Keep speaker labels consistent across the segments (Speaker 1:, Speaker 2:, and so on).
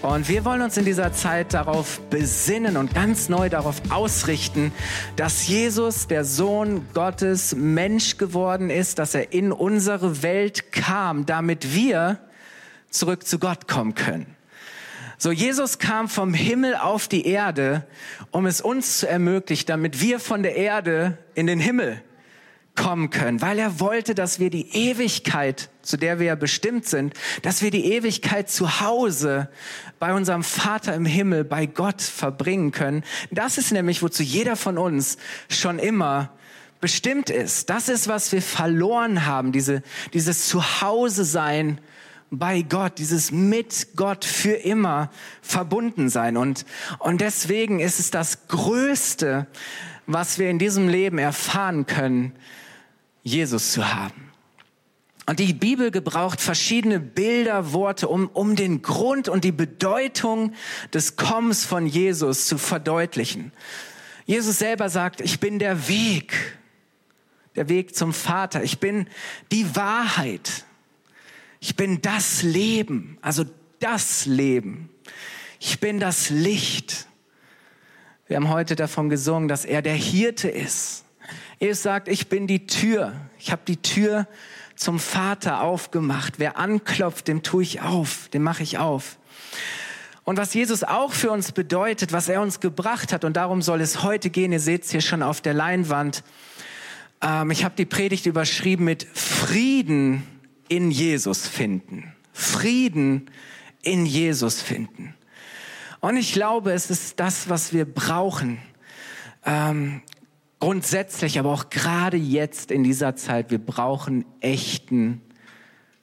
Speaker 1: Und wir wollen uns in dieser Zeit darauf besinnen und ganz neu darauf ausrichten, dass Jesus, der Sohn Gottes, Mensch geworden ist, dass er in unsere Welt kam, damit wir zurück zu Gott kommen können. So, Jesus kam vom Himmel auf die Erde, um es uns zu ermöglichen, damit wir von der Erde in den Himmel kommen können, weil er wollte, dass wir die Ewigkeit, zu der wir ja bestimmt sind, dass wir die Ewigkeit zu Hause bei unserem Vater im Himmel, bei Gott verbringen können. Das ist nämlich, wozu jeder von uns schon immer bestimmt ist. Das ist, was wir verloren haben, diese, dieses Zuhause sein bei Gott, dieses mit Gott für immer verbunden sein. Und, und deswegen ist es das Größte, was wir in diesem Leben erfahren können, Jesus zu haben. Und die Bibel gebraucht verschiedene Bilder, Worte, um, um den Grund und die Bedeutung des Kommens von Jesus zu verdeutlichen. Jesus selber sagt, ich bin der Weg, der Weg zum Vater. Ich bin die Wahrheit. Ich bin das Leben, also das Leben. Ich bin das Licht. Wir haben heute davon gesungen, dass er der Hirte ist Jesus sagt, ich bin die Tür. Ich habe die Tür zum Vater aufgemacht. Wer anklopft, dem tue ich auf, dem mache ich auf. Und was Jesus auch für uns bedeutet, was er uns gebracht hat, und darum soll es heute gehen, ihr seht es hier schon auf der Leinwand. Ähm, ich habe die Predigt überschrieben mit Frieden in Jesus finden. Frieden in Jesus finden. Und ich glaube, es ist das, was wir brauchen. Ähm, grundsätzlich, aber auch gerade jetzt in dieser Zeit, wir brauchen echten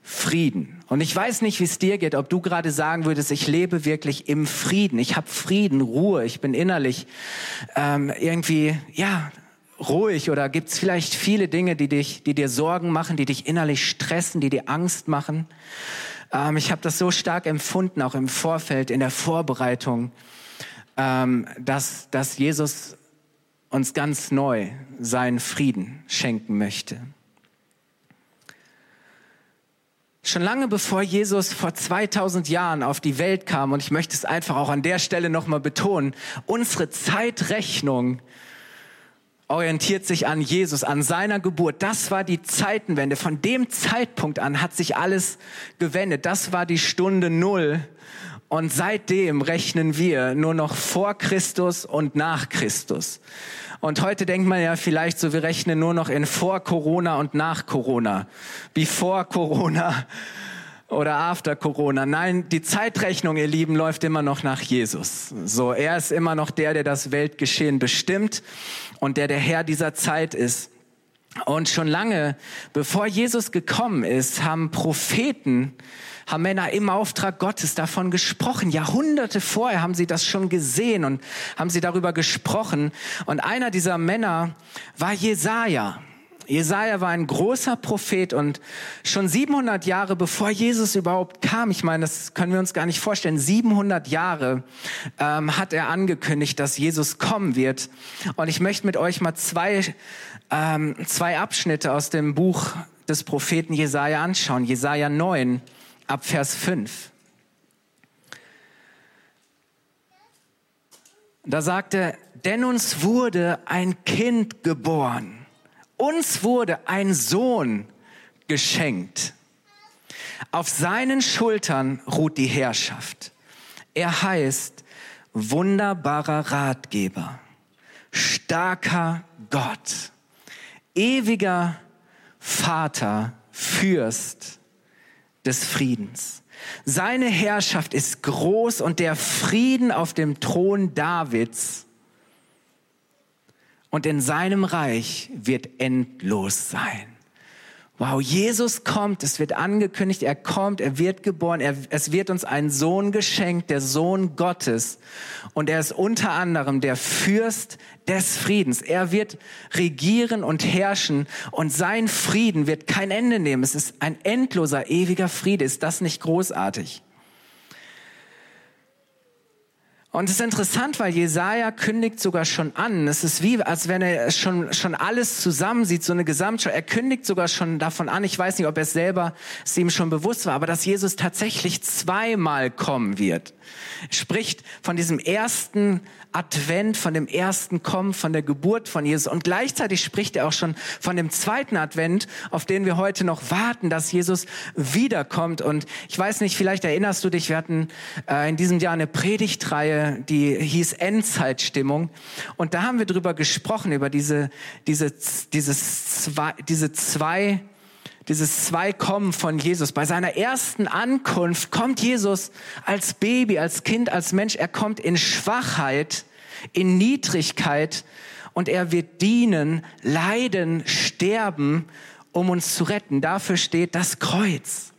Speaker 1: Frieden. Und ich weiß nicht, wie es dir geht, ob du gerade sagen würdest, ich lebe wirklich im Frieden. Ich habe Frieden, Ruhe, ich bin innerlich ähm, irgendwie, ja, ruhig oder gibt es vielleicht viele Dinge, die dich, die dir Sorgen machen, die dich innerlich stressen, die dir Angst machen. Ähm, ich habe das so stark empfunden, auch im Vorfeld, in der Vorbereitung, ähm, dass, dass Jesus uns ganz neu seinen Frieden schenken möchte. Schon lange bevor Jesus vor 2000 Jahren auf die Welt kam, und ich möchte es einfach auch an der Stelle nochmal betonen, unsere Zeitrechnung orientiert sich an Jesus, an seiner Geburt. Das war die Zeitenwende. Von dem Zeitpunkt an hat sich alles gewendet. Das war die Stunde Null. Und seitdem rechnen wir nur noch vor Christus und nach Christus. Und heute denkt man ja vielleicht so, wir rechnen nur noch in vor Corona und nach Corona. Before Corona oder after Corona. Nein, die Zeitrechnung, ihr Lieben, läuft immer noch nach Jesus. So, er ist immer noch der, der das Weltgeschehen bestimmt und der der Herr dieser Zeit ist. Und schon lange, bevor Jesus gekommen ist, haben Propheten haben Männer im Auftrag Gottes davon gesprochen. Jahrhunderte vorher haben sie das schon gesehen und haben sie darüber gesprochen. Und einer dieser Männer war Jesaja. Jesaja war ein großer Prophet und schon 700 Jahre bevor Jesus überhaupt kam, ich meine, das können wir uns gar nicht vorstellen, 700 Jahre ähm, hat er angekündigt, dass Jesus kommen wird. Und ich möchte mit euch mal zwei, ähm, zwei Abschnitte aus dem Buch des Propheten Jesaja anschauen. Jesaja 9, ab Vers 5. Da sagt er, denn uns wurde ein Kind geboren, uns wurde ein Sohn geschenkt. Auf seinen Schultern ruht die Herrschaft. Er heißt wunderbarer Ratgeber, starker Gott, ewiger Vater, Fürst des Friedens. Seine Herrschaft ist groß und der Frieden auf dem Thron Davids und in seinem Reich wird endlos sein. Wow, Jesus kommt, es wird angekündigt, er kommt, er wird geboren, er, es wird uns ein Sohn geschenkt, der Sohn Gottes. Und er ist unter anderem der Fürst des Friedens. Er wird regieren und herrschen und sein Frieden wird kein Ende nehmen. Es ist ein endloser, ewiger Friede. Ist das nicht großartig? Und es ist interessant, weil Jesaja kündigt sogar schon an. Es ist wie, als wenn er schon, schon alles zusammensieht, so eine Gesamtschau. Er kündigt sogar schon davon an. Ich weiß nicht, ob er es selber, es ihm schon bewusst war, aber dass Jesus tatsächlich zweimal kommen wird. Spricht von diesem ersten Advent, von dem ersten Kommen, von der Geburt von Jesus. Und gleichzeitig spricht er auch schon von dem zweiten Advent, auf den wir heute noch warten, dass Jesus wiederkommt. Und ich weiß nicht, vielleicht erinnerst du dich, wir hatten äh, in diesem Jahr eine Predigtreihe, die hieß Endzeitstimmung. Und da haben wir drüber gesprochen, über diese, diese, dieses zwei, diese zwei dieses Zweikommen von Jesus. Bei seiner ersten Ankunft kommt Jesus als Baby, als Kind, als Mensch. Er kommt in Schwachheit, in Niedrigkeit und er wird dienen, leiden, sterben, um uns zu retten. Dafür steht das Kreuz.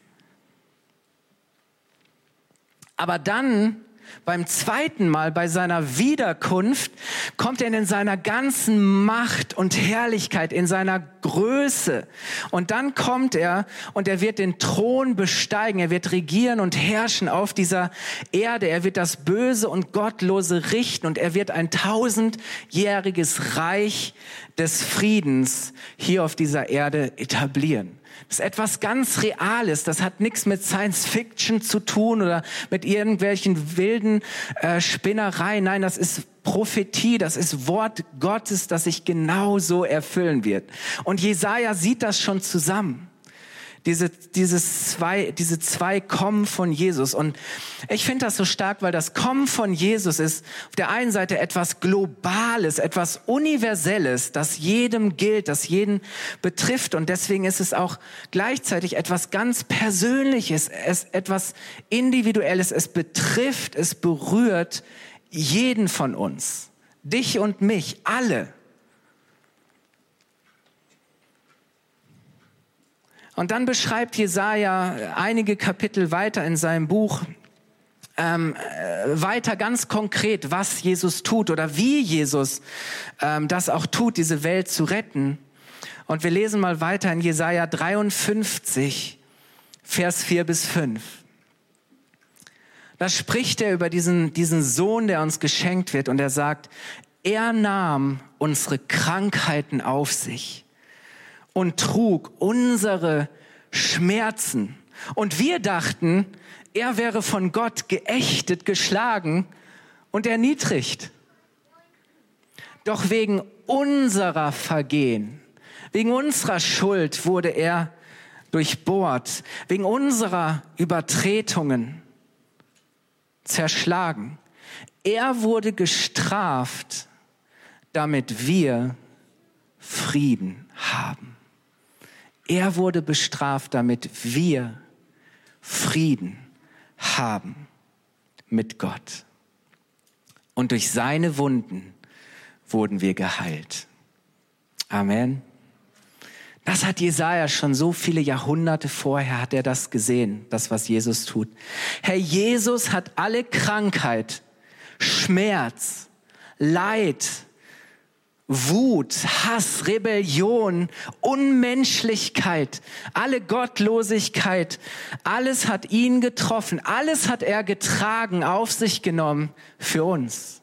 Speaker 1: Aber dann beim zweiten Mal, bei seiner Wiederkunft, kommt er in seiner ganzen Macht und Herrlichkeit, in seiner Größe. Und dann kommt er und er wird den Thron besteigen. Er wird regieren und herrschen auf dieser Erde. Er wird das Böse und Gottlose richten und er wird ein tausendjähriges Reich des Friedens hier auf dieser Erde etablieren. Das ist etwas ganz Reales. Das hat nichts mit Science Fiction zu tun oder mit irgendwelchen wilden äh, Spinnereien. Nein, das ist Prophetie, das ist Wort Gottes, das sich genau so erfüllen wird. Und Jesaja sieht das schon zusammen diese, dieses zwei, diese zwei Kommen von Jesus. Und ich finde das so stark, weil das Kommen von Jesus ist auf der einen Seite etwas Globales, etwas Universelles, das jedem gilt, das jeden betrifft. Und deswegen ist es auch gleichzeitig etwas ganz Persönliches, es, etwas Individuelles. Es betrifft, es berührt jeden von uns. Dich und mich, alle. Und dann beschreibt Jesaja einige Kapitel weiter in seinem Buch ähm, äh, weiter ganz konkret, was Jesus tut oder wie Jesus ähm, das auch tut, diese Welt zu retten. Und wir lesen mal weiter in Jesaja 53, Vers 4 bis 5. Da spricht er über diesen, diesen Sohn, der uns geschenkt wird und er sagt, er nahm unsere Krankheiten auf sich und trug unsere Schmerzen. Und wir dachten, er wäre von Gott geächtet, geschlagen und erniedrigt. Doch wegen unserer Vergehen, wegen unserer Schuld wurde er durchbohrt, wegen unserer Übertretungen zerschlagen. Er wurde gestraft, damit wir Frieden haben. Er wurde bestraft, damit wir Frieden haben mit Gott. Und durch seine Wunden wurden wir geheilt. Amen. Das hat Jesaja schon so viele Jahrhunderte vorher hat er das gesehen, das was Jesus tut. Herr Jesus hat alle Krankheit, Schmerz, Leid, Wut, Hass, Rebellion, Unmenschlichkeit, alle Gottlosigkeit, alles hat ihn getroffen, alles hat er getragen, auf sich genommen für uns,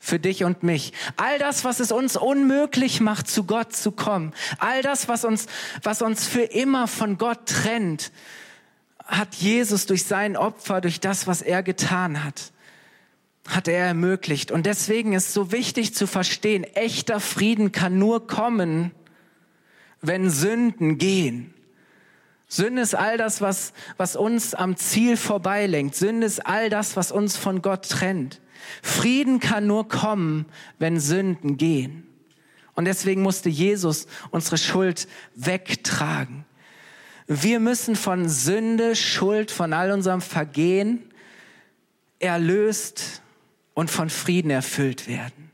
Speaker 1: für dich und mich. All das, was es uns unmöglich macht, zu Gott zu kommen, all das, was uns, was uns für immer von Gott trennt, hat Jesus durch sein Opfer, durch das, was er getan hat hat er ermöglicht. Und deswegen ist so wichtig zu verstehen, echter Frieden kann nur kommen, wenn Sünden gehen. Sünde ist all das, was, was uns am Ziel vorbeilenkt. Sünde ist all das, was uns von Gott trennt. Frieden kann nur kommen, wenn Sünden gehen. Und deswegen musste Jesus unsere Schuld wegtragen. Wir müssen von Sünde, Schuld, von all unserem Vergehen erlöst und von Frieden erfüllt werden.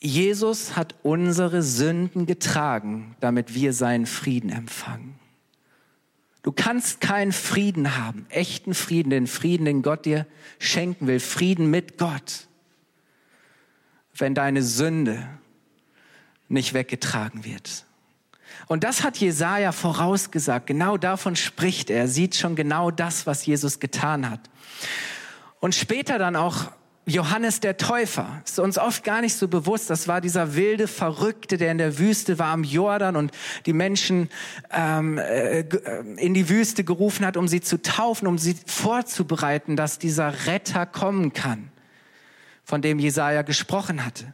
Speaker 1: Jesus hat unsere Sünden getragen, damit wir seinen Frieden empfangen. Du kannst keinen Frieden haben, echten Frieden, den Frieden, den Gott dir schenken will, Frieden mit Gott, wenn deine Sünde nicht weggetragen wird. Und das hat Jesaja vorausgesagt. Genau davon spricht er. Er sieht schon genau das, was Jesus getan hat. Und später dann auch Johannes der Täufer. Ist uns oft gar nicht so bewusst. Das war dieser wilde Verrückte, der in der Wüste war am Jordan und die Menschen ähm, äh, in die Wüste gerufen hat, um sie zu taufen, um sie vorzubereiten, dass dieser Retter kommen kann, von dem Jesaja gesprochen hatte.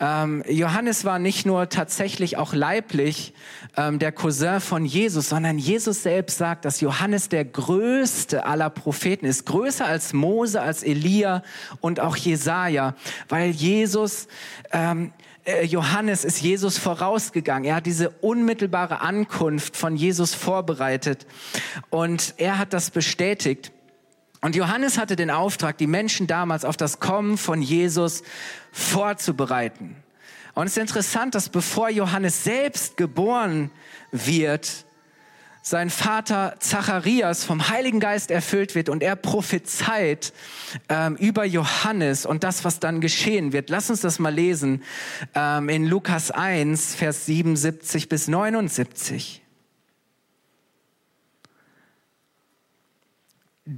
Speaker 1: Ähm, Johannes war nicht nur tatsächlich auch leiblich ähm, der Cousin von Jesus, sondern Jesus selbst sagt, dass Johannes der größte aller Propheten ist, größer als Mose, als Elia und auch Jesaja, weil Jesus ähm, äh, Johannes ist Jesus vorausgegangen. Er hat diese unmittelbare Ankunft von Jesus vorbereitet und er hat das bestätigt. Und Johannes hatte den Auftrag, die Menschen damals auf das Kommen von Jesus vorzubereiten. Und es ist interessant, dass bevor Johannes selbst geboren wird, sein Vater Zacharias vom Heiligen Geist erfüllt wird und er prophezeit ähm, über Johannes und das, was dann geschehen wird. Lass uns das mal lesen ähm, in Lukas 1, Vers 77 bis 79.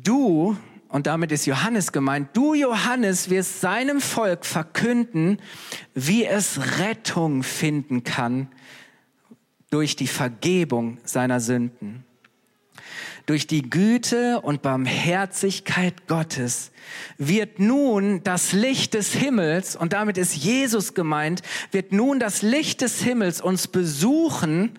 Speaker 1: Du, und damit ist Johannes gemeint, du Johannes wirst seinem Volk verkünden, wie es Rettung finden kann durch die Vergebung seiner Sünden. Durch die Güte und Barmherzigkeit Gottes wird nun das Licht des Himmels, und damit ist Jesus gemeint, wird nun das Licht des Himmels uns besuchen,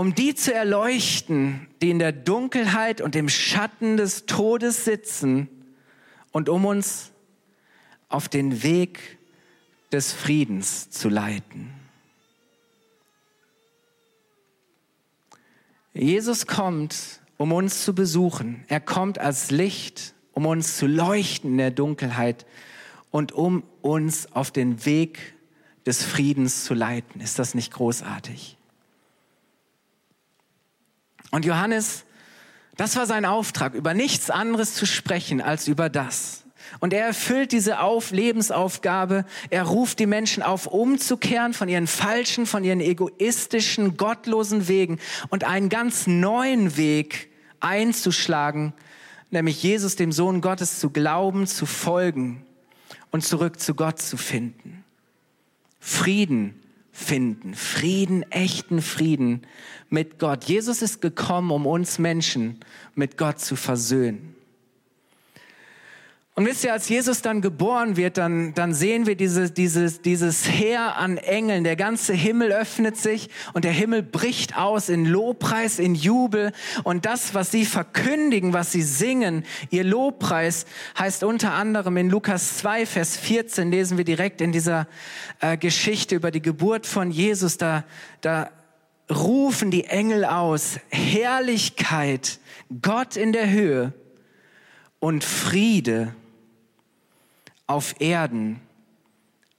Speaker 1: um die zu erleuchten, die in der Dunkelheit und im Schatten des Todes sitzen und um uns auf den Weg des Friedens zu leiten. Jesus kommt, um uns zu besuchen. Er kommt als Licht, um uns zu leuchten in der Dunkelheit und um uns auf den Weg des Friedens zu leiten. Ist das nicht großartig? Und Johannes, das war sein Auftrag, über nichts anderes zu sprechen als über das. Und er erfüllt diese auf Lebensaufgabe. Er ruft die Menschen auf, umzukehren von ihren falschen, von ihren egoistischen, gottlosen Wegen und einen ganz neuen Weg einzuschlagen, nämlich Jesus, dem Sohn Gottes, zu glauben, zu folgen und zurück zu Gott zu finden. Frieden finden. Frieden, echten Frieden mit Gott. Jesus ist gekommen, um uns Menschen mit Gott zu versöhnen. Und wisst ihr, als Jesus dann geboren wird, dann, dann sehen wir diese, dieses, dieses Heer an Engeln. Der ganze Himmel öffnet sich und der Himmel bricht aus in Lobpreis, in Jubel. Und das, was sie verkündigen, was sie singen, ihr Lobpreis, heißt unter anderem in Lukas 2, Vers 14, lesen wir direkt in dieser äh, Geschichte über die Geburt von Jesus. Da, da rufen die Engel aus, Herrlichkeit, Gott in der Höhe und Friede auf Erden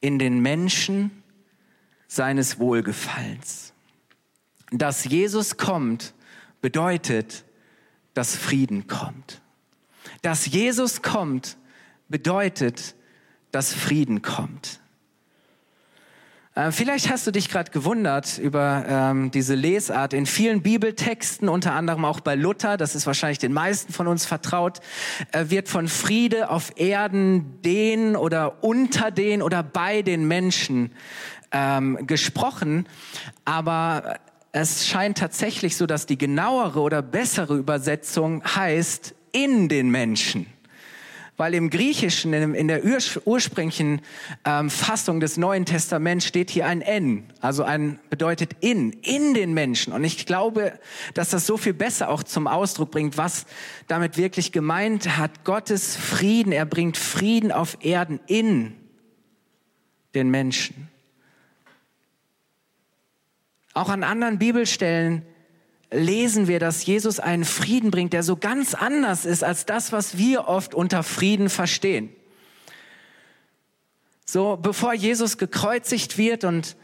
Speaker 1: in den Menschen seines Wohlgefallens. Dass Jesus kommt, bedeutet, dass Frieden kommt. Dass Jesus kommt, bedeutet, dass Frieden kommt. Äh, vielleicht hast du dich gerade gewundert über ähm, diese Lesart. In vielen Bibeltexten, unter anderem auch bei Luther, das ist wahrscheinlich den meisten von uns vertraut, äh, wird von Friede auf Erden den oder unter den oder bei den Menschen ähm, gesprochen. Aber es scheint tatsächlich so, dass die genauere oder bessere Übersetzung heißt in den Menschen weil im Griechischen, in, der ursprünglichen ähm, Fassung des Neuen Testaments steht hier ein N, also ein bedeutet in, in den Menschen. Und ich glaube, dass das so viel besser auch zum Ausdruck bringt, was damit wirklich gemeint hat. Gottes Frieden, er bringt Frieden auf Erden in den Menschen. Auch an anderen Bibelstellen lesen wir, dass Jesus einen Frieden bringt, der so ganz anders ist als das, was wir oft unter Frieden verstehen. So, bevor Jesus gekreuzigt wird und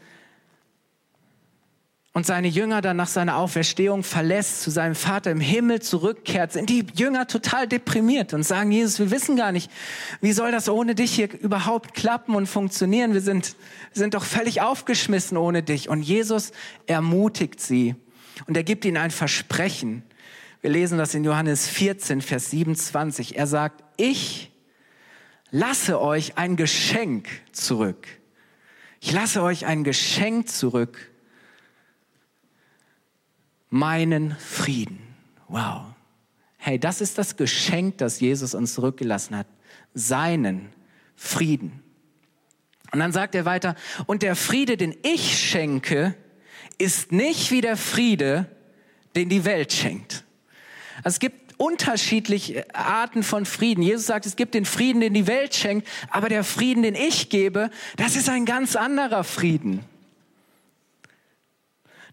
Speaker 1: und seine Jünger dann nach seiner Auferstehung verlässt, zu seinem Vater im Himmel zurückkehrt, sind die Jünger total deprimiert und sagen, Jesus, wir wissen gar nicht, wie soll das ohne dich hier überhaupt klappen und funktionieren? Wir sind, sind doch völlig aufgeschmissen ohne dich. Und Jesus ermutigt sie und er gibt ihnen ein Versprechen. Wir lesen das in Johannes 14, Vers 27. Er sagt, ich lasse euch ein Geschenk zurück. Ich lasse euch ein Geschenk zurück meinen Frieden. Wow. Hey, das ist das Geschenk, das Jesus uns zurückgelassen hat. Seinen Frieden. Und dann sagt er weiter, und der Friede, den ich schenke, ist nicht wie der Friede, den die Welt schenkt. Es gibt unterschiedliche Arten von Frieden. Jesus sagt, es gibt den Frieden, den die Welt schenkt, aber der Frieden, den ich gebe, das ist ein ganz anderer Frieden.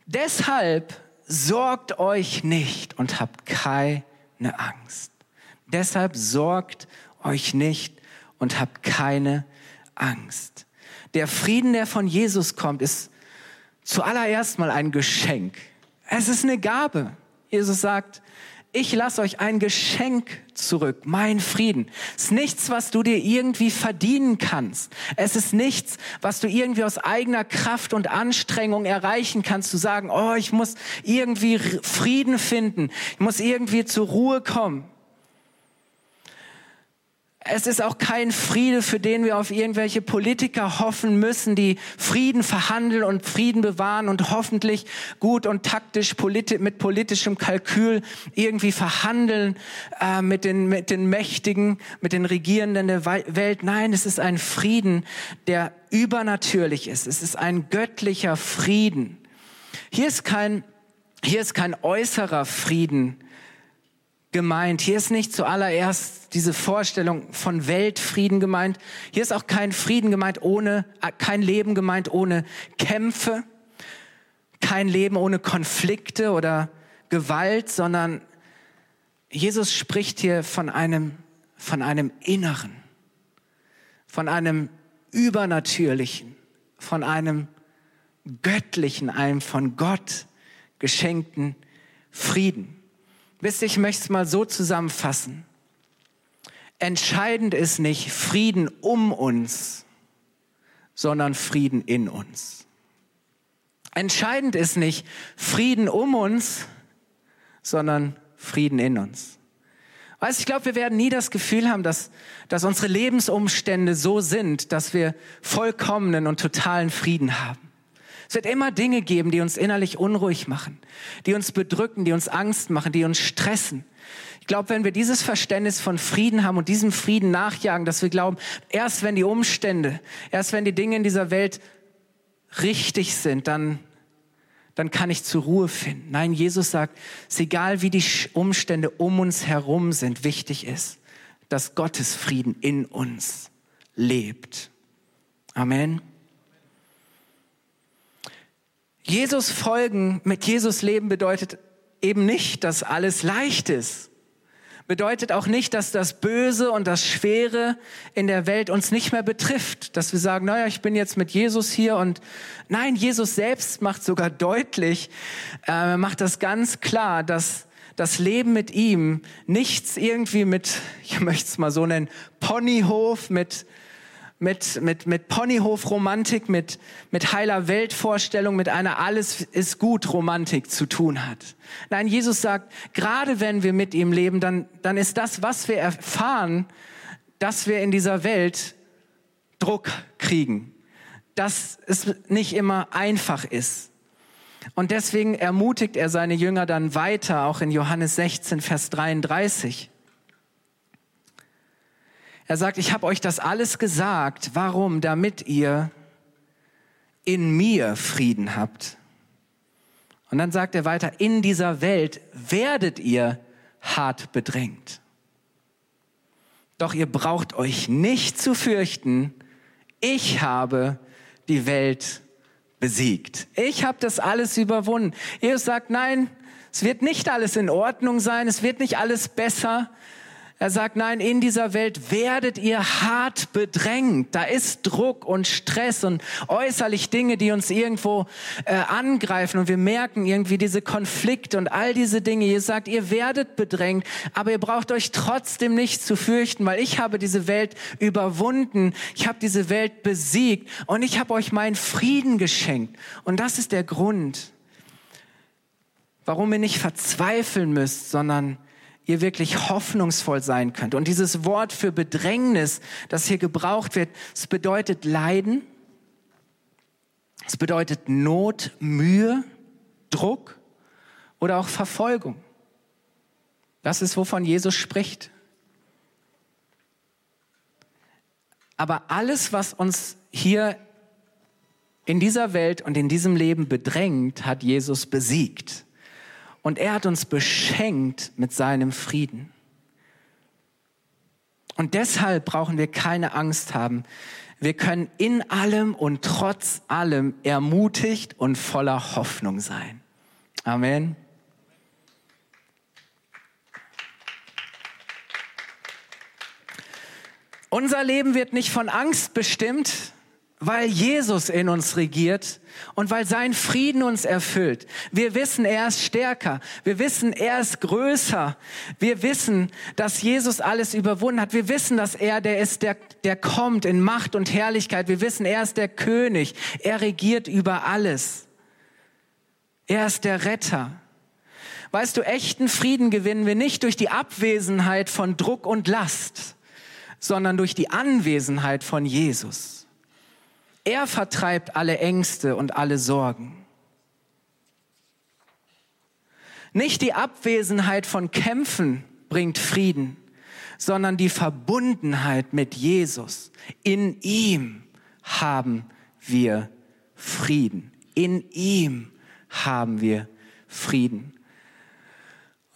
Speaker 1: Deshalb sorgt euch nicht und habt keine Angst. Deshalb sorgt euch nicht und habt keine Angst. Der Frieden, der von Jesus kommt, ist zuallererst mal ein Geschenk. Es ist eine Gabe. Jesus sagt, ich lasse euch ein Geschenk zurück, mein Frieden. Es ist nichts, was du dir irgendwie verdienen kannst. Es ist nichts, was du irgendwie aus eigener Kraft und Anstrengung erreichen kannst, zu sagen, oh, ich muss irgendwie Frieden finden, ich muss irgendwie zur Ruhe kommen. Es ist auch kein Friede, für den wir auf irgendwelche Politiker hoffen müssen, die Frieden verhandeln und Frieden bewahren und hoffentlich gut und taktisch politi mit politischem Kalkül irgendwie verhandeln äh, mit, den, mit den Mächtigen, mit den Regierenden der Welt. Nein, es ist ein Frieden, der übernatürlich ist. Es ist ein göttlicher Frieden. Hier ist kein, hier ist kein äußerer Frieden, gemeint. Hier ist nicht zuallererst diese Vorstellung von Weltfrieden gemeint. Hier ist auch kein Frieden gemeint ohne, äh, kein Leben gemeint ohne Kämpfe, kein Leben ohne Konflikte oder Gewalt, sondern Jesus spricht hier von einem, von einem Inneren, von einem Übernatürlichen, von einem göttlichen, einem von Gott geschenkten Frieden. Wisst ihr, ich möchte es mal so zusammenfassen. Entscheidend ist nicht Frieden um uns, sondern Frieden in uns. Entscheidend ist nicht Frieden um uns, sondern Frieden in uns. Weißt, ich glaube, wir werden nie das Gefühl haben, dass, dass unsere Lebensumstände so sind, dass wir vollkommenen und totalen Frieden haben. Es wird immer Dinge geben, die uns innerlich unruhig machen, die uns bedrücken, die uns Angst machen, die uns stressen. Ich glaube, wenn wir dieses Verständnis von Frieden haben und diesem Frieden nachjagen, dass wir glauben, erst wenn die Umstände, erst wenn die Dinge in dieser Welt richtig sind, dann, dann kann ich zur Ruhe finden. Nein, Jesus sagt, es ist egal, wie die Umstände um uns herum sind, wichtig ist, dass Gottes Frieden in uns lebt. Amen. Jesus folgen, mit Jesus leben bedeutet eben nicht, dass alles leicht ist. Bedeutet auch nicht, dass das Böse und das Schwere in der Welt uns nicht mehr betrifft. Dass wir sagen, naja, ich bin jetzt mit Jesus hier und nein, Jesus selbst macht sogar deutlich, äh, macht das ganz klar, dass das Leben mit ihm nichts irgendwie mit, ich möchte es mal so nennen, Ponyhof, mit mit, mit, mit Ponyhof-Romantik, mit, mit heiler Weltvorstellung, mit einer Alles ist gut Romantik zu tun hat. Nein, Jesus sagt, gerade wenn wir mit ihm leben, dann, dann ist das, was wir erfahren, dass wir in dieser Welt Druck kriegen, dass es nicht immer einfach ist. Und deswegen ermutigt er seine Jünger dann weiter, auch in Johannes 16, Vers 33. Er sagt, ich habe euch das alles gesagt. Warum? Damit ihr in mir Frieden habt. Und dann sagt er weiter, in dieser Welt werdet ihr hart bedrängt. Doch ihr braucht euch nicht zu fürchten, ich habe die Welt besiegt. Ich habe das alles überwunden. Jesus sagt, nein, es wird nicht alles in Ordnung sein, es wird nicht alles besser, Er sagt, nein, in dieser Welt werdet ihr hart bedrängt. Da ist Druck und Stress und äußerlich Dinge, die uns irgendwo äh, angreifen und wir merken irgendwie diese Konflikte und all diese Dinge. Ihr sagt, ihr werdet bedrängt, aber ihr braucht euch trotzdem nicht zu fürchten, weil ich habe diese Welt überwunden. Ich habe diese Welt besiegt und ich habe euch meinen Frieden geschenkt. Und das ist der Grund, warum ihr nicht verzweifeln müsst, sondern ihr wirklich hoffnungsvoll sein könnt. Und dieses Wort für Bedrängnis, das hier gebraucht wird, es bedeutet Leiden, es bedeutet Not, Mühe, Druck oder auch Verfolgung. Das ist, wovon Jesus spricht. Aber alles, was uns hier in dieser Welt und in diesem Leben bedrängt, hat Jesus besiegt. Und er hat uns beschenkt mit seinem Frieden. Und deshalb brauchen wir keine Angst haben. Wir können in allem und trotz allem ermutigt und voller Hoffnung sein. Amen. Unser Leben wird nicht von Angst bestimmt, weil Jesus in uns regiert und weil sein Frieden uns erfüllt. Wir wissen, er ist stärker. Wir wissen, er ist größer. Wir wissen, dass Jesus alles überwunden hat. Wir wissen, dass er der ist, der, der kommt in Macht und Herrlichkeit. Wir wissen, er ist der König. Er regiert über alles. Er ist der Retter. Weißt du, echten Frieden gewinnen wir nicht durch die Abwesenheit von Druck und Last, sondern durch die Anwesenheit von Jesus. Er vertreibt alle Ängste und alle Sorgen. Nicht die Abwesenheit von Kämpfen bringt Frieden, sondern die Verbundenheit mit Jesus. In ihm haben wir Frieden. In ihm haben wir Frieden.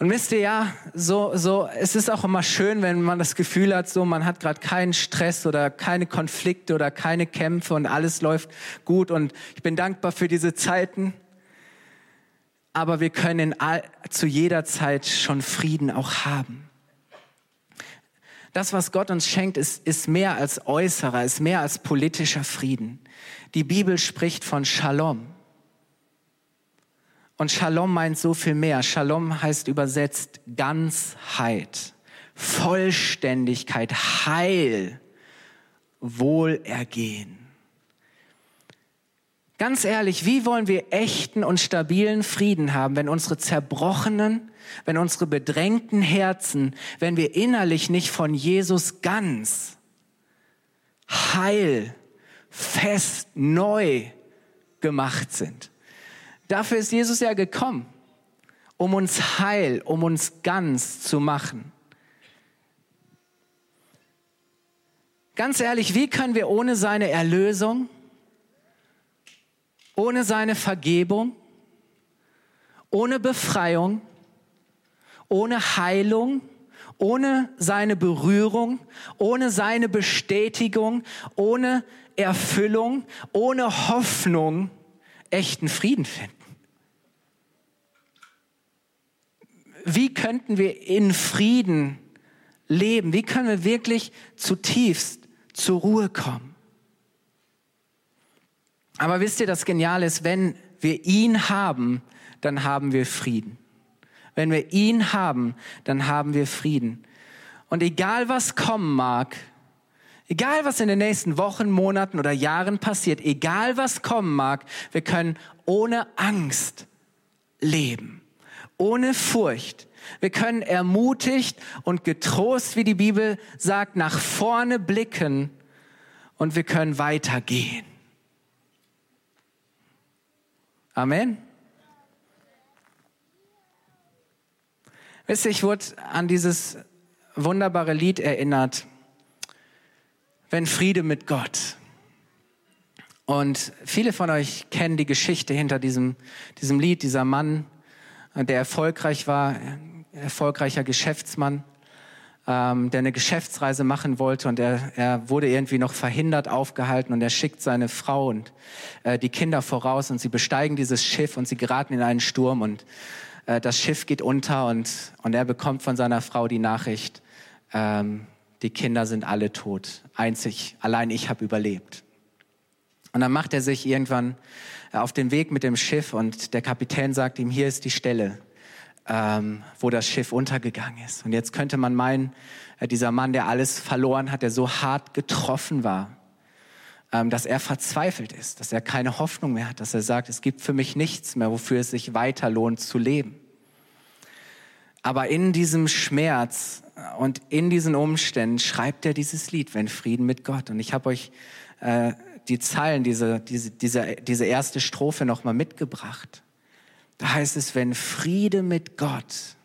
Speaker 1: Und wisst ihr ja, so, so, es ist auch immer schön, wenn man das Gefühl hat, so, man hat gerade keinen Stress oder keine Konflikte oder keine Kämpfe und alles läuft gut und ich bin dankbar für diese Zeiten. Aber wir können all, zu jeder Zeit schon Frieden auch haben. Das, was Gott uns schenkt, ist, ist mehr als äußerer, ist mehr als politischer Frieden. Die Bibel spricht von Shalom. Und Shalom meint so viel mehr. Shalom heißt übersetzt Ganzheit, Vollständigkeit, Heil, Wohlergehen. Ganz ehrlich, wie wollen wir echten und stabilen Frieden haben, wenn unsere zerbrochenen, wenn unsere bedrängten Herzen, wenn wir innerlich nicht von Jesus ganz heil, fest, neu gemacht sind? Dafür ist Jesus ja gekommen, um uns heil, um uns ganz zu machen. Ganz ehrlich, wie können wir ohne seine Erlösung, ohne seine Vergebung, ohne Befreiung, ohne Heilung, ohne seine Berührung, ohne seine Bestätigung, ohne Erfüllung, ohne Hoffnung echten Frieden finden? Wie könnten wir in Frieden leben? Wie können wir wirklich zutiefst zur Ruhe kommen? Aber wisst ihr, das Geniale ist, wenn wir ihn haben, dann haben wir Frieden. Wenn wir ihn haben, dann haben wir Frieden. Und egal was kommen mag, egal was in den nächsten Wochen, Monaten oder Jahren passiert, egal was kommen mag, wir können ohne Angst leben ohne Furcht. Wir können ermutigt und getrost, wie die Bibel sagt, nach vorne blicken und wir können weitergehen. Amen. Wisst ihr, ich wurde an dieses wunderbare Lied erinnert, wenn Friede mit Gott. Und viele von euch kennen die Geschichte hinter diesem, diesem Lied, dieser Mann, der erfolgreich war, erfolgreicher Geschäftsmann, ähm, der eine Geschäftsreise machen wollte und er, er wurde irgendwie noch verhindert, aufgehalten und er schickt seine Frau und äh, die Kinder voraus und sie besteigen dieses Schiff und sie geraten in einen Sturm und äh, das Schiff geht unter und, und er bekommt von seiner Frau die Nachricht, ähm, die Kinder sind alle tot. Einzig, allein ich habe überlebt. Und dann macht er sich irgendwann auf den Weg mit dem Schiff und der Kapitän sagt ihm, hier ist die Stelle, ähm, wo das Schiff untergegangen ist. Und jetzt könnte man meinen, äh, dieser Mann, der alles verloren hat, der so hart getroffen war, ähm, dass er verzweifelt ist, dass er keine Hoffnung mehr hat, dass er sagt, es gibt für mich nichts mehr, wofür es sich weiter lohnt zu leben. Aber in diesem Schmerz und in diesen Umständen schreibt er dieses Lied, wenn Frieden mit Gott. Und ich habe euch äh, die Zeilen, diese, diese, diese, diese erste Strophe nochmal mitgebracht. Da heißt es, wenn Friede mit Gott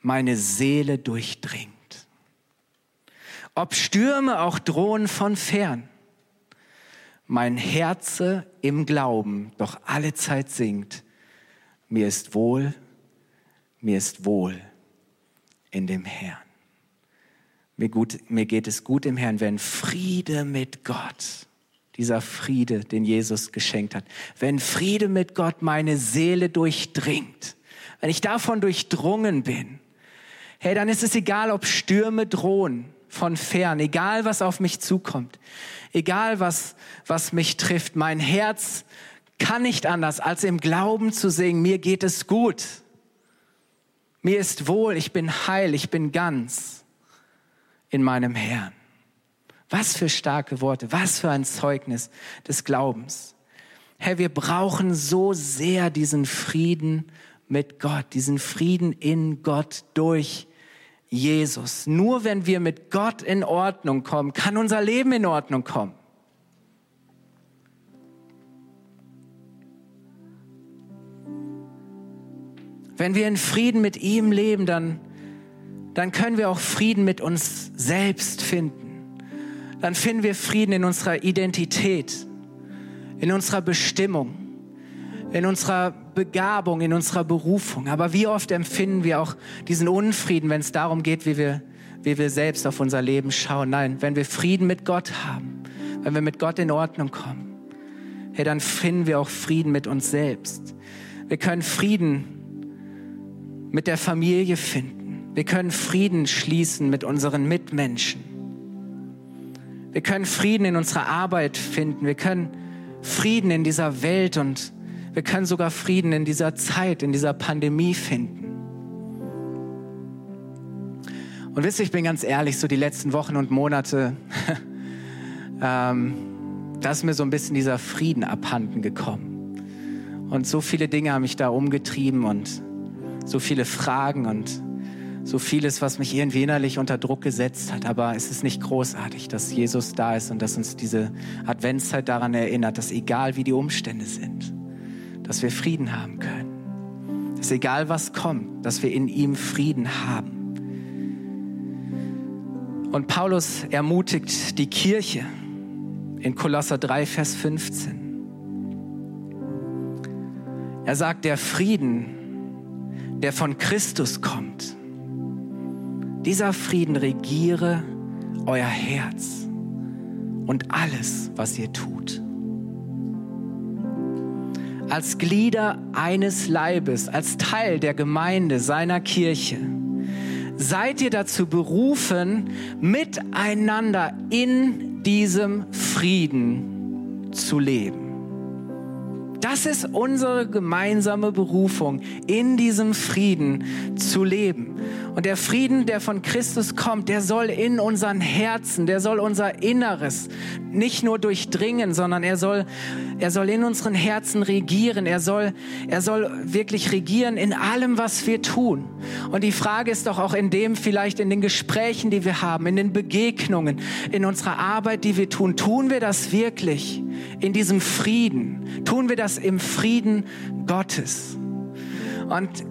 Speaker 1: meine Seele durchdringt. Ob Stürme auch drohen von fern, mein Herze im Glauben doch alle Zeit singt, mir ist wohl, mir ist wohl in dem Herrn. Mir, gut, mir geht es gut im Herrn, wenn Friede mit Gott, dieser Friede, den Jesus geschenkt hat, wenn Friede mit Gott meine Seele durchdringt, wenn ich davon durchdrungen bin, hey, dann ist es egal, ob Stürme drohen von fern, egal was auf mich zukommt, egal was, was mich trifft, mein Herz kann nicht anders, als im Glauben zu singen, mir geht es gut. Mir ist wohl, ich bin heil, ich bin ganz in meinem Herrn. Was für starke Worte, was für ein Zeugnis des Glaubens. Herr, wir brauchen so sehr diesen Frieden mit Gott, diesen Frieden in Gott durch Jesus. Nur wenn wir mit Gott in Ordnung kommen, kann unser Leben in Ordnung kommen. Wenn wir in Frieden mit ihm leben, dann dann können wir auch Frieden mit uns selbst finden. Dann finden wir Frieden in unserer Identität, in unserer Bestimmung, in unserer Begabung, in unserer Berufung. Aber wie oft empfinden wir auch diesen Unfrieden, wenn es darum geht, wie wir, wie wir selbst auf unser Leben schauen? Nein, wenn wir Frieden mit Gott haben, wenn wir mit Gott in Ordnung kommen, hey, dann finden wir auch Frieden mit uns selbst. Wir können Frieden mit der Familie finden. Wir können Frieden schließen mit unseren Mitmenschen. Wir können Frieden in unserer Arbeit finden. Wir können Frieden in dieser Welt und wir können sogar Frieden in dieser Zeit, in dieser Pandemie finden. Und wisst ihr, ich bin ganz ehrlich, so die letzten Wochen und Monate, ähm, da ist mir so ein bisschen dieser Frieden abhanden gekommen. Und so viele Dinge haben mich da umgetrieben und so viele Fragen und so vieles, was mich irgendwie innerlich unter Druck gesetzt hat. Aber es ist nicht großartig, dass Jesus da ist und dass uns diese Adventszeit daran erinnert, dass egal wie die Umstände sind, dass wir Frieden haben können. Dass egal was kommt, dass wir in ihm Frieden haben. Und Paulus ermutigt die Kirche in Kolosser 3, Vers 15. Er sagt, der Frieden, der von Christus kommt, dieser Frieden regiere euer Herz und alles, was ihr tut. Als Glieder eines Leibes, als Teil der Gemeinde seiner Kirche, seid ihr dazu berufen, miteinander in diesem Frieden zu leben. Das ist unsere gemeinsame Berufung, in diesem Frieden zu leben. Und der Frieden, der von Christus kommt, der soll in unseren Herzen, der soll unser Inneres nicht nur durchdringen, sondern er soll, er soll in unseren Herzen regieren. Er soll, er soll wirklich regieren in allem, was wir tun. Und die Frage ist doch auch in dem, vielleicht in den Gesprächen, die wir haben, in den Begegnungen, in unserer Arbeit, die wir tun, tun wir das wirklich in diesem Frieden? Tun wir das im Frieden Gottes. Und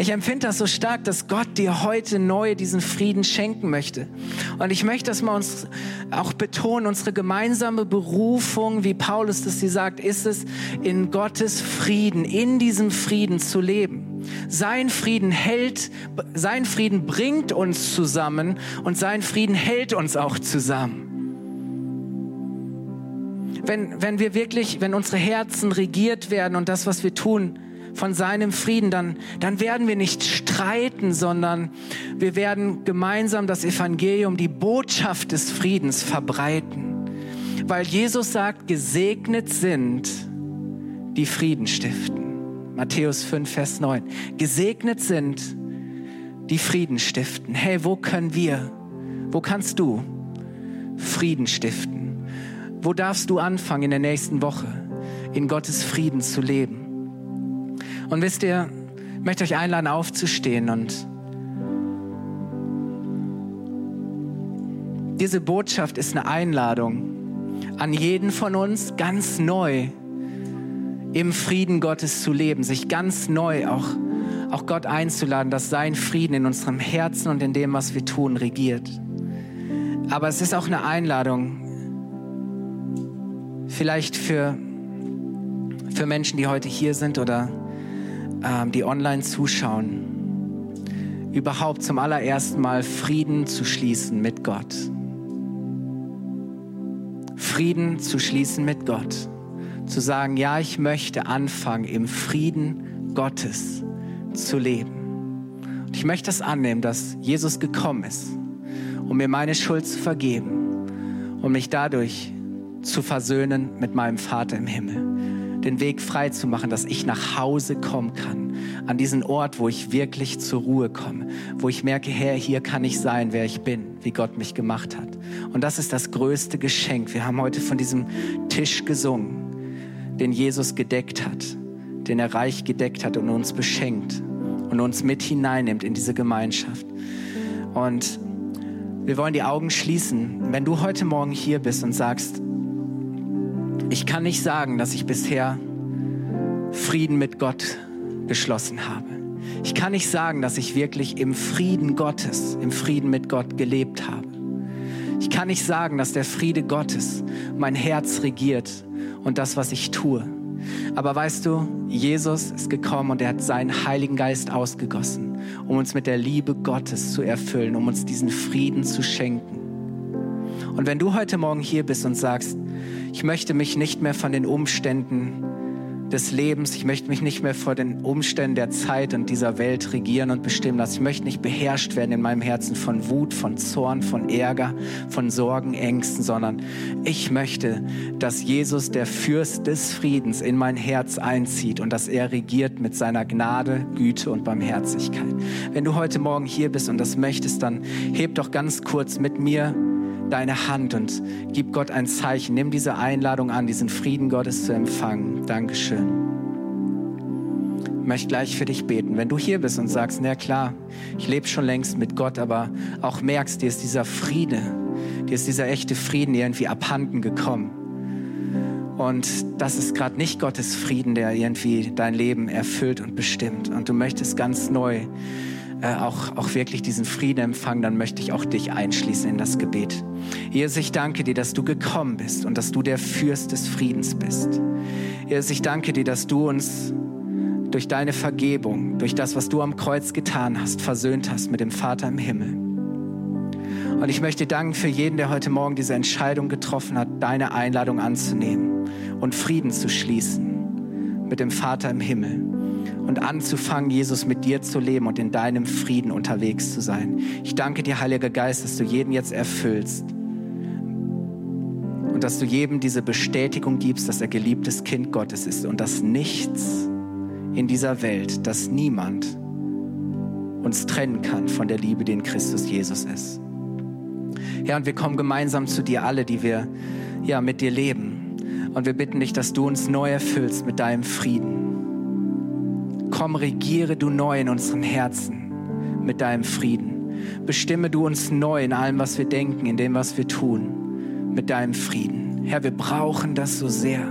Speaker 1: ich empfinde das so stark, dass Gott dir heute neu diesen Frieden schenken möchte. Und ich möchte, dass wir uns auch betonen, unsere gemeinsame Berufung, wie Paulus das hier sagt, ist es, in Gottes Frieden, in diesem Frieden zu leben. Sein Frieden hält, sein Frieden bringt uns zusammen und sein Frieden hält uns auch zusammen wenn, wenn wir wirklich, wenn unsere Herzen regiert werden und das, was wir tun, von seinem Frieden, dann, dann werden wir nicht streiten, sondern wir werden gemeinsam das Evangelium, die Botschaft des Friedens verbreiten. Weil Jesus sagt, gesegnet sind, die Frieden stiften. Matthäus 5, Vers 9. Gesegnet sind, die Frieden stiften. Hey, wo können wir, wo kannst du Frieden stiften? Wo darfst du anfangen in der nächsten Woche, in Gottes Frieden zu leben? Und wisst ihr, ich möchte euch einladen, aufzustehen und diese Botschaft ist eine Einladung an jeden von uns ganz neu im Frieden Gottes zu leben, sich ganz neu auch, auch Gott einzuladen, dass sein Frieden in unserem Herzen und in dem, was wir tun, regiert. Aber es ist auch eine Einladung, vielleicht für, für Menschen, die heute hier sind oder ähm, die online zuschauen, überhaupt zum allerersten Mal Frieden zu schließen mit Gott. Frieden zu schließen mit Gott zu sagen, ja, ich möchte anfangen, im Frieden Gottes zu leben. Und ich möchte das annehmen, dass Jesus gekommen ist, um mir meine Schuld zu vergeben und mich dadurch zu versöhnen mit meinem Vater im Himmel. Den Weg frei zu machen, dass ich nach Hause kommen kann, an diesen Ort, wo ich wirklich zur Ruhe komme, wo ich merke, Herr, hier kann ich sein, wer ich bin, wie Gott mich gemacht hat. Und das ist das größte Geschenk. Wir haben heute von diesem Tisch gesungen den Jesus gedeckt hat, den er reich gedeckt hat und uns beschenkt und uns mit hineinnimmt in diese Gemeinschaft. Und wir wollen die Augen schließen. Wenn du heute Morgen hier bist und sagst, ich kann nicht sagen, dass ich bisher Frieden mit Gott geschlossen habe. Ich kann nicht sagen, dass ich wirklich im Frieden Gottes, im Frieden mit Gott gelebt habe. Ich kann nicht sagen, dass der Friede Gottes mein Herz regiert und das, was ich tue. Aber weißt du, Jesus ist gekommen und er hat seinen Heiligen Geist ausgegossen, um uns mit der Liebe Gottes zu erfüllen, um uns diesen Frieden zu schenken. Und wenn du heute Morgen hier bist und sagst, ich möchte mich nicht mehr von den Umständen des Lebens. Ich möchte mich nicht mehr vor den Umständen der Zeit und dieser Welt regieren und bestimmen lassen. Ich möchte nicht beherrscht werden in meinem Herzen von Wut, von Zorn, von Ärger, von Sorgen, Ängsten, sondern ich möchte, dass Jesus, der Fürst des Friedens, in mein Herz einzieht und dass er regiert mit seiner Gnade, Güte und Barmherzigkeit. Wenn du heute Morgen hier bist und das möchtest, dann heb doch ganz kurz mit mir deine Hand und gib Gott ein Zeichen. Nimm diese Einladung an, diesen Frieden Gottes zu empfangen. Dankeschön. Ich möchte gleich für dich beten. Wenn du hier bist und sagst, na klar, ich lebe schon längst mit Gott, aber auch merkst, dir ist dieser Friede, dir ist dieser echte Frieden irgendwie abhanden gekommen. Und das ist gerade nicht Gottes Frieden, der irgendwie dein Leben erfüllt und bestimmt. Und du möchtest ganz neu äh, auch, auch wirklich diesen Frieden empfangen, dann möchte ich auch dich einschließen in das Gebet. Jesus, ich danke dir, dass du gekommen bist und dass du der Fürst des Friedens bist. Jesus, ich danke dir, dass du uns durch deine Vergebung, durch das, was du am Kreuz getan hast, versöhnt hast mit dem Vater im Himmel. Und ich möchte danken für jeden, der heute Morgen diese Entscheidung getroffen hat, deine Einladung anzunehmen und Frieden zu schließen mit dem Vater im Himmel und anzufangen, Jesus mit dir zu leben und in deinem Frieden unterwegs zu sein. Ich danke dir, Heiliger Geist, dass du jeden jetzt erfüllst und dass du jedem diese Bestätigung gibst, dass er geliebtes Kind Gottes ist und dass nichts in dieser Welt, dass niemand uns trennen kann von der Liebe, die in Christus Jesus ist. Ja, und wir kommen gemeinsam zu dir alle, die wir ja mit dir leben. Und wir bitten dich, dass du uns neu erfüllst mit deinem Frieden Komm, regiere du neu in unseren Herzen mit deinem Frieden. Bestimme du uns neu in allem, was wir denken, in dem, was wir tun, mit deinem Frieden. Herr, wir brauchen das so sehr.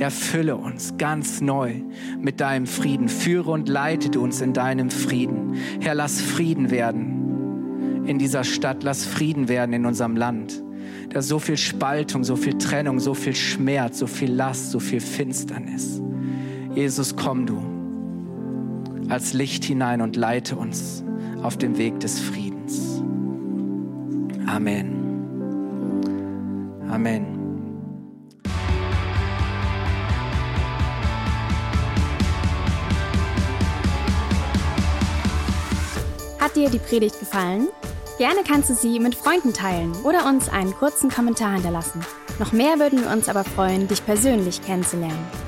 Speaker 1: Erfülle uns ganz neu mit deinem Frieden. Führe und leite du uns in deinem Frieden. Herr, lass Frieden werden in dieser Stadt. Lass Frieden werden in unserem Land. Da so viel Spaltung, so viel Trennung, so viel Schmerz, so viel Last, so viel Finsternis. Jesus, komm du als Licht hinein und leite uns auf dem Weg des Friedens. Amen. Amen.
Speaker 2: Hat dir die Predigt gefallen? Gerne kannst du sie mit Freunden teilen oder uns einen kurzen Kommentar hinterlassen. Noch mehr würden wir uns aber freuen, dich persönlich kennenzulernen.